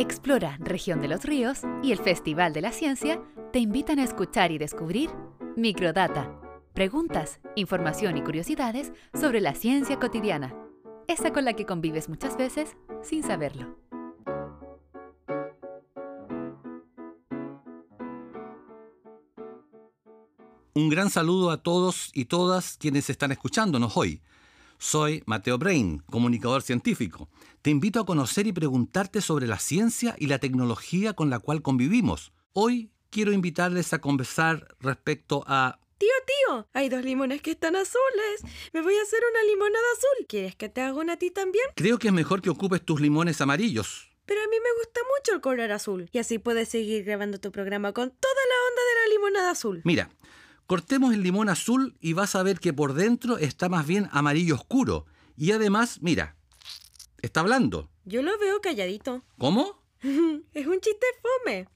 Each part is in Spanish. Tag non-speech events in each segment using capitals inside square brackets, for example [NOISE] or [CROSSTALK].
Explora Región de los Ríos y el Festival de la Ciencia te invitan a escuchar y descubrir Microdata. Preguntas, información y curiosidades sobre la ciencia cotidiana. Esa con la que convives muchas veces sin saberlo. Un gran saludo a todos y todas quienes están escuchándonos hoy. Soy Mateo Brain, comunicador científico. Te invito a conocer y preguntarte sobre la ciencia y la tecnología con la cual convivimos. Hoy quiero invitarles a conversar respecto a... Tío, tío, hay dos limones que están azules. Me voy a hacer una limonada azul. ¿Quieres que te haga una a ti también? Creo que es mejor que ocupes tus limones amarillos. Pero a mí me gusta mucho el color azul. Y así puedes seguir grabando tu programa con toda la onda de la limonada azul. Mira, Cortemos el limón azul y vas a ver que por dentro está más bien amarillo oscuro. Y además, mira, está hablando. Yo lo veo calladito. ¿Cómo? [LAUGHS] es un chiste fome.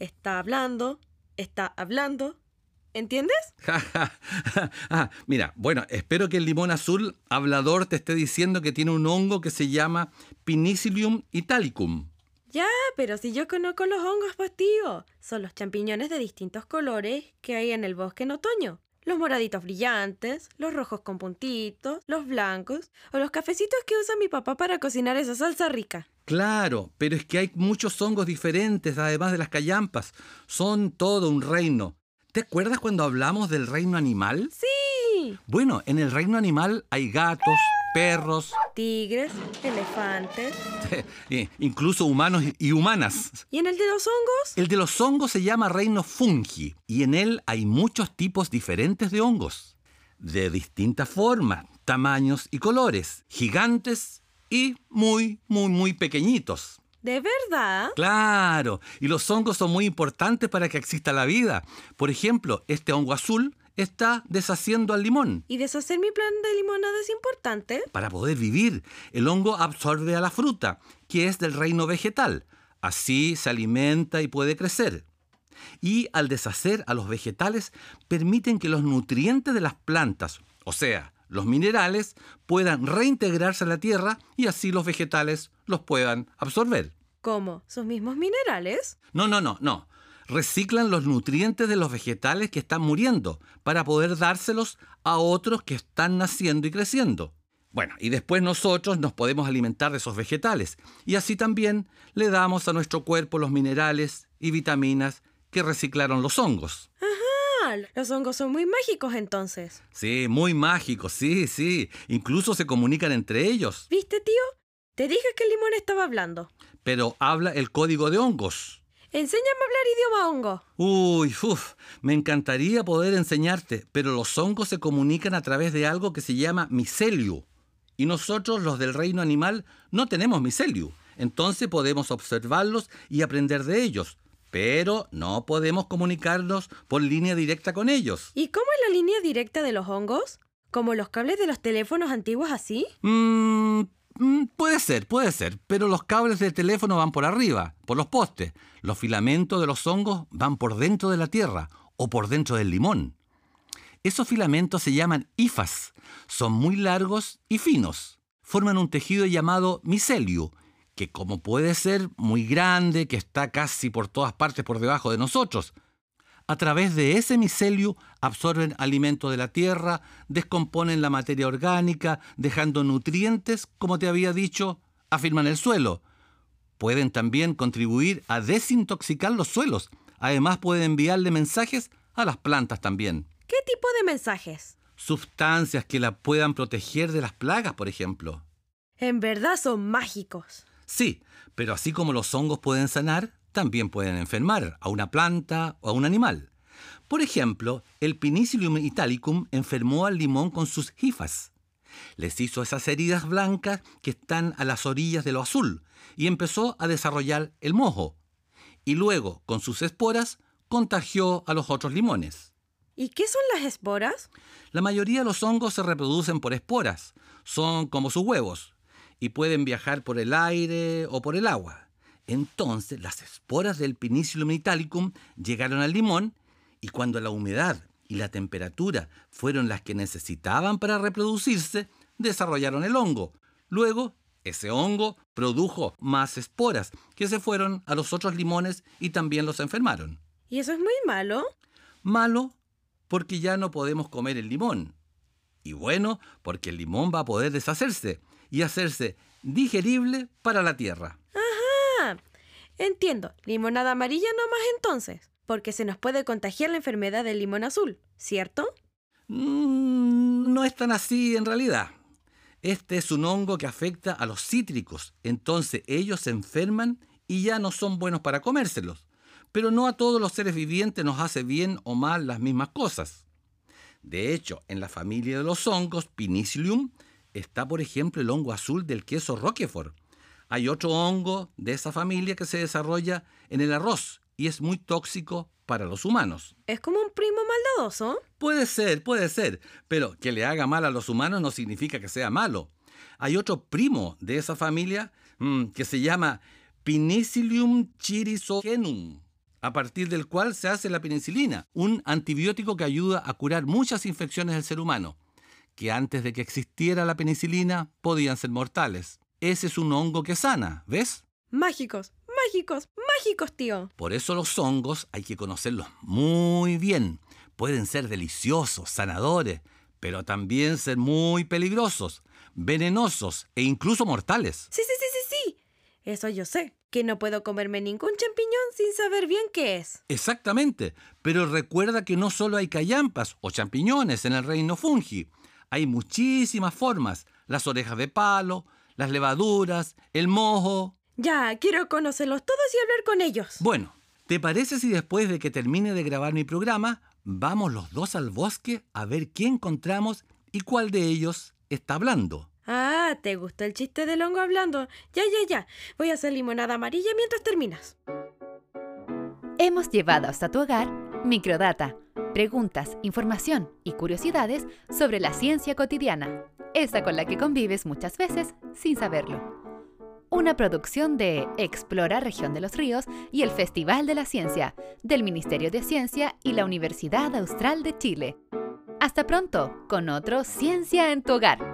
Está hablando, está hablando. ¿Entiendes? [LAUGHS] ah, mira, bueno, espero que el limón azul hablador te esté diciendo que tiene un hongo que se llama Pinicillium italicum. Ya, pero si yo conozco los hongos, pues tío. Son los champiñones de distintos colores que hay en el bosque en otoño. Los moraditos brillantes, los rojos con puntitos, los blancos o los cafecitos que usa mi papá para cocinar esa salsa rica. Claro, pero es que hay muchos hongos diferentes además de las callampas. Son todo un reino. ¿Te acuerdas cuando hablamos del reino animal? Sí. Bueno, en el reino animal hay gatos, perros, tigres, elefantes, [LAUGHS] incluso humanos y humanas. ¿Y en el de los hongos? El de los hongos se llama reino fungi y en él hay muchos tipos diferentes de hongos, de distintas formas, tamaños y colores, gigantes y muy, muy, muy pequeñitos. ¿De verdad? Claro, y los hongos son muy importantes para que exista la vida. Por ejemplo, este hongo azul está deshaciendo al limón. ¿Y deshacer mi plan de limonada es importante? Para poder vivir, el hongo absorbe a la fruta, que es del reino vegetal. Así se alimenta y puede crecer. Y al deshacer a los vegetales, permiten que los nutrientes de las plantas, o sea, los minerales, puedan reintegrarse a la tierra y así los vegetales los puedan absorber. ¿Cómo? ¿Sus mismos minerales? No, no, no, no reciclan los nutrientes de los vegetales que están muriendo para poder dárselos a otros que están naciendo y creciendo. Bueno, y después nosotros nos podemos alimentar de esos vegetales y así también le damos a nuestro cuerpo los minerales y vitaminas que reciclaron los hongos. Ajá, los hongos son muy mágicos entonces. Sí, muy mágicos, sí, sí. Incluso se comunican entre ellos. ¿Viste, tío? Te dije que el limón estaba hablando. Pero habla el código de hongos. Enséñame a hablar idioma hongo. Uy, uf, me encantaría poder enseñarte, pero los hongos se comunican a través de algo que se llama micelio. Y nosotros, los del reino animal, no tenemos micelio. Entonces podemos observarlos y aprender de ellos. Pero no podemos comunicarnos por línea directa con ellos. ¿Y cómo es la línea directa de los hongos? ¿Como los cables de los teléfonos antiguos así? Mmm Mm, puede ser, puede ser, pero los cables del teléfono van por arriba, por los postes. Los filamentos de los hongos van por dentro de la tierra o por dentro del limón. Esos filamentos se llaman hifas, son muy largos y finos. Forman un tejido llamado micelio, que como puede ser muy grande, que está casi por todas partes por debajo de nosotros, a través de ese micelio absorben alimento de la tierra, descomponen la materia orgánica, dejando nutrientes, como te había dicho, afirman el suelo. Pueden también contribuir a desintoxicar los suelos. Además pueden enviarle mensajes a las plantas también. ¿Qué tipo de mensajes? Sustancias que la puedan proteger de las plagas, por ejemplo. En verdad son mágicos. Sí, pero así como los hongos pueden sanar, también pueden enfermar a una planta o a un animal. Por ejemplo, el Pinicillium italicum enfermó al limón con sus hifas. Les hizo esas heridas blancas que están a las orillas de lo azul y empezó a desarrollar el mojo. Y luego, con sus esporas, contagió a los otros limones. ¿Y qué son las esporas? La mayoría de los hongos se reproducen por esporas. Son como sus huevos y pueden viajar por el aire o por el agua. Entonces las esporas del Pinicillium italicum llegaron al limón y cuando la humedad y la temperatura fueron las que necesitaban para reproducirse, desarrollaron el hongo. Luego Ese hongo produjo más esporas que se fueron a los otros limones y también los enfermaron. ¿Y eso es muy malo? Malo porque ya no podemos comer el limón. Y bueno porque el limón va a poder deshacerse y hacerse digerible para la tierra. Entiendo. Limonada amarilla no más entonces. Porque se nos puede contagiar la enfermedad del limón azul, ¿cierto? Mm, no es tan así en realidad. Este es un hongo que afecta a los cítricos, entonces ellos se enferman y ya no son buenos para comérselos. Pero no a todos los seres vivientes nos hace bien o mal las mismas cosas. De hecho, en la familia de los hongos, Pinicillium, está por ejemplo el hongo azul del queso Roquefort. Hay otro hongo de esa familia que se desarrolla en el arroz y es muy tóxico para los humanos. ¿Es como un primo maldadoso? Puede ser, puede ser, pero que le haga mal a los humanos no significa que sea malo. Hay otro primo de esa familia mmm, que se llama Pinicillium chirisogenum, a partir del cual se hace la penicilina, un antibiótico que ayuda a curar muchas infecciones del ser humano, que antes de que existiera la penicilina podían ser mortales. Ese es un hongo que sana, ¿ves? Mágicos, mágicos, mágicos, tío. Por eso los hongos hay que conocerlos muy bien. Pueden ser deliciosos, sanadores, pero también ser muy peligrosos, venenosos e incluso mortales. Sí, sí, sí, sí, sí. Eso yo sé, que no puedo comerme ningún champiñón sin saber bien qué es. Exactamente, pero recuerda que no solo hay callampas o champiñones en el reino fungi. Hay muchísimas formas, las orejas de palo, las levaduras, el mojo. Ya, quiero conocerlos todos y hablar con ellos. Bueno, ¿te parece si después de que termine de grabar mi programa, vamos los dos al bosque a ver qué encontramos y cuál de ellos está hablando? Ah, ¿te gustó el chiste del hongo hablando? Ya, ya, ya. Voy a hacer limonada amarilla mientras terminas. Hemos llevado hasta tu hogar Microdata. Preguntas, información y curiosidades sobre la ciencia cotidiana, esa con la que convives muchas veces sin saberlo. Una producción de Explora Región de los Ríos y el Festival de la Ciencia, del Ministerio de Ciencia y la Universidad Austral de Chile. Hasta pronto con otro Ciencia en tu hogar.